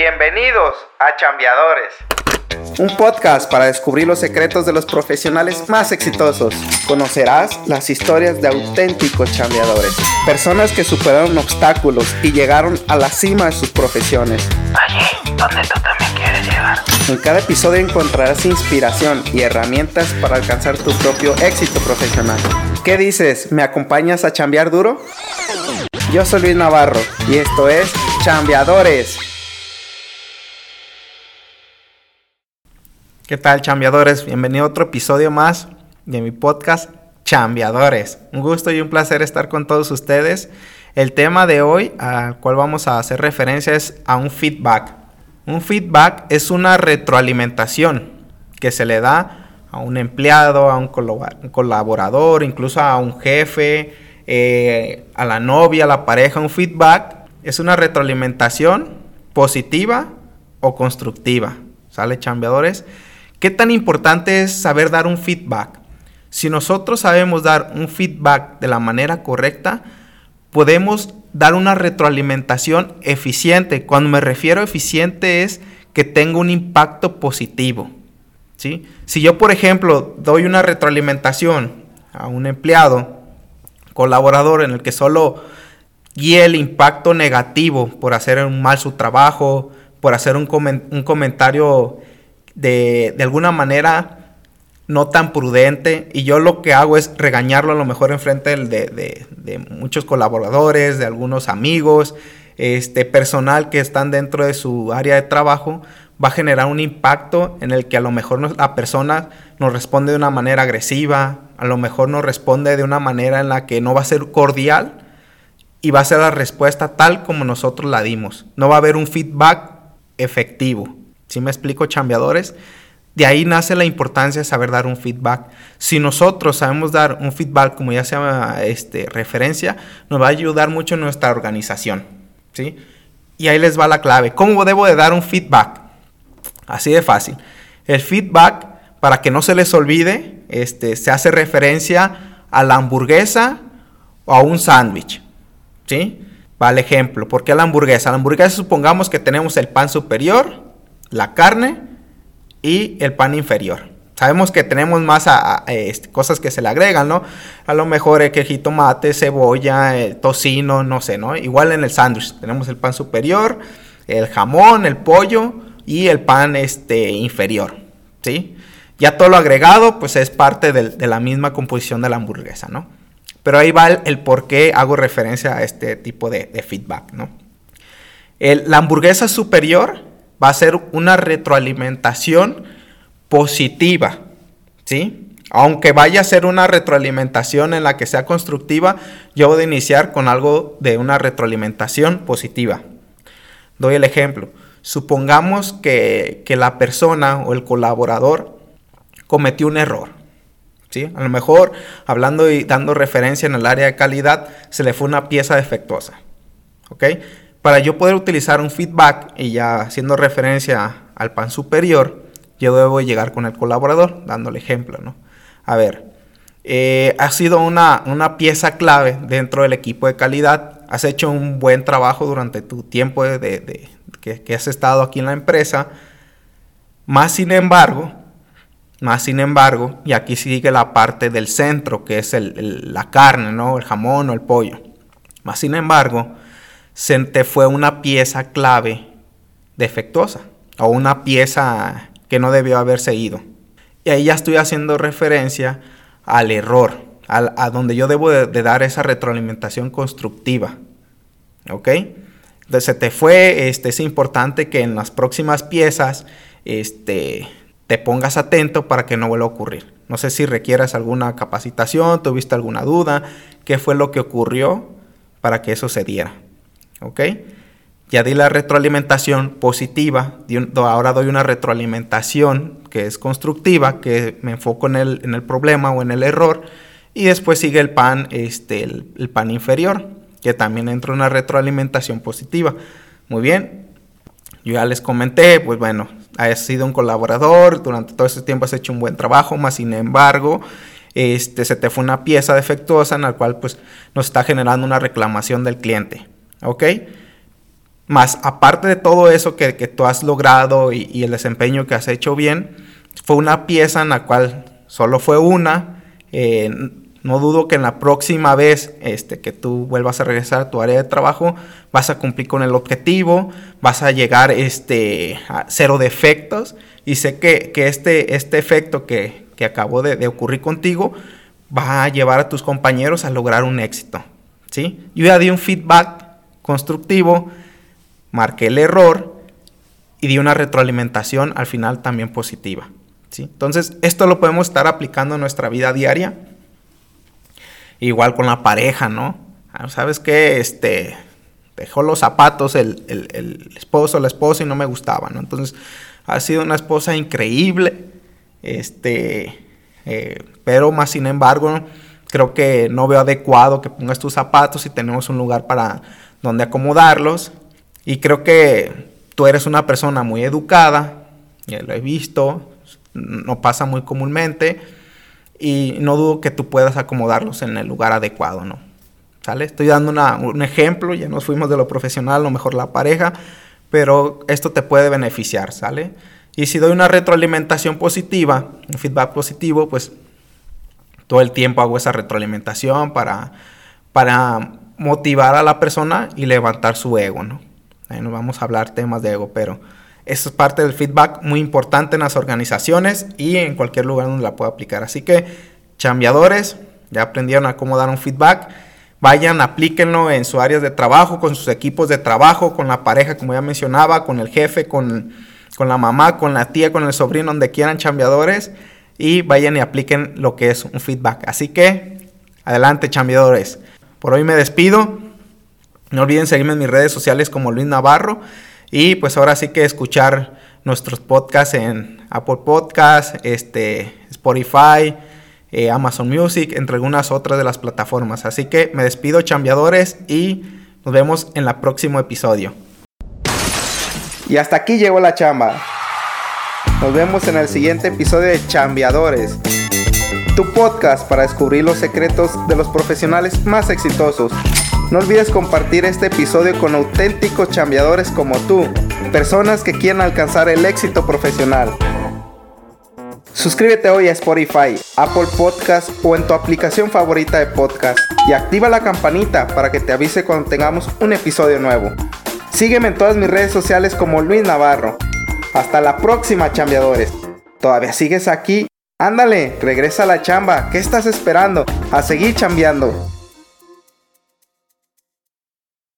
Bienvenidos a Chambeadores. Un podcast para descubrir los secretos de los profesionales más exitosos. Conocerás las historias de auténticos chambeadores. Personas que superaron obstáculos y llegaron a la cima de sus profesiones. Allí donde tú también quieres llegar. En cada episodio encontrarás inspiración y herramientas para alcanzar tu propio éxito profesional. ¿Qué dices? ¿Me acompañas a chambear duro? Yo soy Luis Navarro y esto es Chambeadores. ¿Qué tal, chambeadores? Bienvenido a otro episodio más de mi podcast Chambeadores. Un gusto y un placer estar con todos ustedes. El tema de hoy al cual vamos a hacer referencia es a un feedback. Un feedback es una retroalimentación que se le da a un empleado, a un colaborador, incluso a un jefe, eh, a la novia, a la pareja. Un feedback es una retroalimentación positiva o constructiva. ¿Sale, chambeadores? ¿Qué tan importante es saber dar un feedback? Si nosotros sabemos dar un feedback de la manera correcta, podemos dar una retroalimentación eficiente. Cuando me refiero a eficiente es que tenga un impacto positivo. ¿sí? Si yo, por ejemplo, doy una retroalimentación a un empleado, colaborador, en el que solo guíe el impacto negativo por hacer mal su trabajo, por hacer un, un comentario de, alguna manera no tan prudente y yo lo que hago es regañarlo a lo mejor en frente de, de, muchos colaboradores, de algunos amigos, este personal que están dentro de su área de trabajo, va a generar un impacto en el que a lo mejor la persona nos responde de una manera agresiva, a lo mejor nos responde de una manera en la que no va a ser cordial y va a ser la respuesta tal como nosotros la dimos. No va a haber un feedback efectivo. Si me explico, chambeadores? De ahí nace la importancia de saber dar un feedback. Si nosotros sabemos dar un feedback, como ya se llama este, referencia, nos va a ayudar mucho en nuestra organización. ¿sí? Y ahí les va la clave. ¿Cómo debo de dar un feedback? Así de fácil. El feedback, para que no se les olvide, este, se hace referencia a la hamburguesa o a un sándwich. ¿sí? Vale ejemplo. ¿Por qué la hamburguesa? La hamburguesa supongamos que tenemos el pan superior la carne y el pan inferior. Sabemos que tenemos más este, cosas que se le agregan, ¿no? A lo mejor el que tomate, cebolla, tocino, no sé, ¿no? Igual en el sándwich tenemos el pan superior, el jamón, el pollo y el pan este, inferior, ¿sí? Ya todo lo agregado, pues es parte de, la misma composición de la hamburguesa, ¿no? Pero ahí va el, por qué hago referencia a este tipo de, feedback, ¿no? la hamburguesa superior va a ser una retroalimentación positiva, ¿sí? Aunque vaya a ser una retroalimentación en la que sea constructiva, yo voy a iniciar con algo de una retroalimentación positiva. Doy el ejemplo. Supongamos que, la persona o el colaborador cometió un error. ¿sí? A lo mejor, hablando y dando referencia en el área de calidad, se le fue una pieza defectuosa. ¿ok? Para yo poder utilizar un feedback y ya haciendo referencia al pan superior, yo debo llegar con el colaborador, dándole ejemplo, ¿no? A ver, eh, has sido una, pieza clave dentro del equipo de calidad, has hecho un buen trabajo durante tu tiempo de, que, has estado aquí en la empresa, más sin embargo, más sin embargo, y aquí sigue la parte del centro, que es la carne, ¿no? El jamón o el pollo. Más sin embargo, se te fue una pieza clave defectuosa o una pieza que no debió haberse ido. Y ahí ya estoy haciendo referencia al error, a, donde yo debo de, dar esa retroalimentación constructiva. ¿Ok? Entonces se te fue, este, es importante que en las próximas piezas este, te pongas atento para que no vuelva a ocurrir. No sé si requieras alguna capacitación, tuviste alguna duda, qué fue lo que ocurrió para que eso se diera. ¿Ok? Ya di la retroalimentación positiva, ahora doy una retroalimentación que es constructiva, que me enfoco en el, problema o en el error, y después sigue el pan, este, el, pan inferior, que también entra una retroalimentación positiva. Muy bien, yo ya les comenté, pues bueno, has sido un colaborador, durante todo este tiempo has hecho un buen trabajo, más sin embargo, este, se te fue una pieza defectuosa en la cual pues nos está generando una reclamación del cliente. ¿Ok? Más aparte de todo eso que, tú has logrado y, el desempeño que has hecho bien, fue una pieza en la cual solo fue una. Eh, no dudo que en la próxima vez este, que tú vuelvas a regresar a tu área de trabajo, vas a cumplir con el objetivo, vas a llegar este, a cero defectos. Y sé que, este, este efecto que, que acabó de, ocurrir contigo va a llevar a tus compañeros a lograr un éxito. ¿sí? Yo ya di un feedback constructivo marqué el error y di una retroalimentación al final también positiva. ¿sí? Entonces, esto lo podemos estar aplicando en nuestra vida diaria. Igual con la pareja, ¿no? Ah, ¿Sabes qué? Este, dejó los zapatos el, el, esposo o la esposa y no me gustaba, ¿no? Entonces, ha sido una esposa increíble, este, eh, pero más sin embargo, creo que no veo adecuado que pongas tus zapatos y tenemos un lugar para donde acomodarlos y creo que tú eres una persona muy educada, ya lo he visto, no pasa muy comúnmente, y no dudo que tú puedas acomodarlos en el lugar adecuado, ¿no? ¿Sale? Estoy dando un ejemplo, ya nos fuimos de lo profesional, a lo mejor la pareja, pero esto te puede beneficiar, ¿sale? Y si doy una retroalimentación positiva, un feedback positivo, pues todo el tiempo hago esa retroalimentación para, para motivar a la persona y levantar su ego, ¿no? Ahí no vamos a hablar temas de ego, pero eso es parte del feedback muy importante en las organizaciones y en cualquier lugar donde la pueda aplicar. Así que, chambeadores, ya aprendieron a cómo dar un feedback. Vayan, aplíquenlo en sus áreas de trabajo, con sus equipos de trabajo, con la pareja, como ya mencionaba, con el jefe, con, con la mamá, con la tía, con el sobrino, donde quieran chambeadores. Y vayan y apliquen lo que es un feedback. Así que, adelante, chambeadores. Por hoy me despido. No olviden seguirme en mis redes sociales como Luis Navarro. Y pues ahora sí que escuchar nuestros podcasts en Apple Podcasts, este, Spotify, eh, Amazon Music, entre algunas otras de las plataformas. Así que me despido, chambeadores, y nos vemos en el próximo episodio. Y hasta aquí llegó la chamba. Nos vemos en el siguiente episodio de Chambeadores, tu para descubrir los secretos de los profesionales más exitosos. No olvides compartir este episodio con auténticos chambeadores como tú, personas que quieren alcanzar el éxito profesional. Suscríbete hoy a Spotify, Apple Podcast o en tu aplicación favorita de podcast y activa la campanita para que te avise cuando tengamos un episodio nuevo. Sígueme en todas mis redes sociales como Luis Navarro. Hasta la próxima, chambeadores. ¿Todavía sigues aquí? Ándale, regresa a la chamba. ¿Qué estás esperando? A seguir chambeando.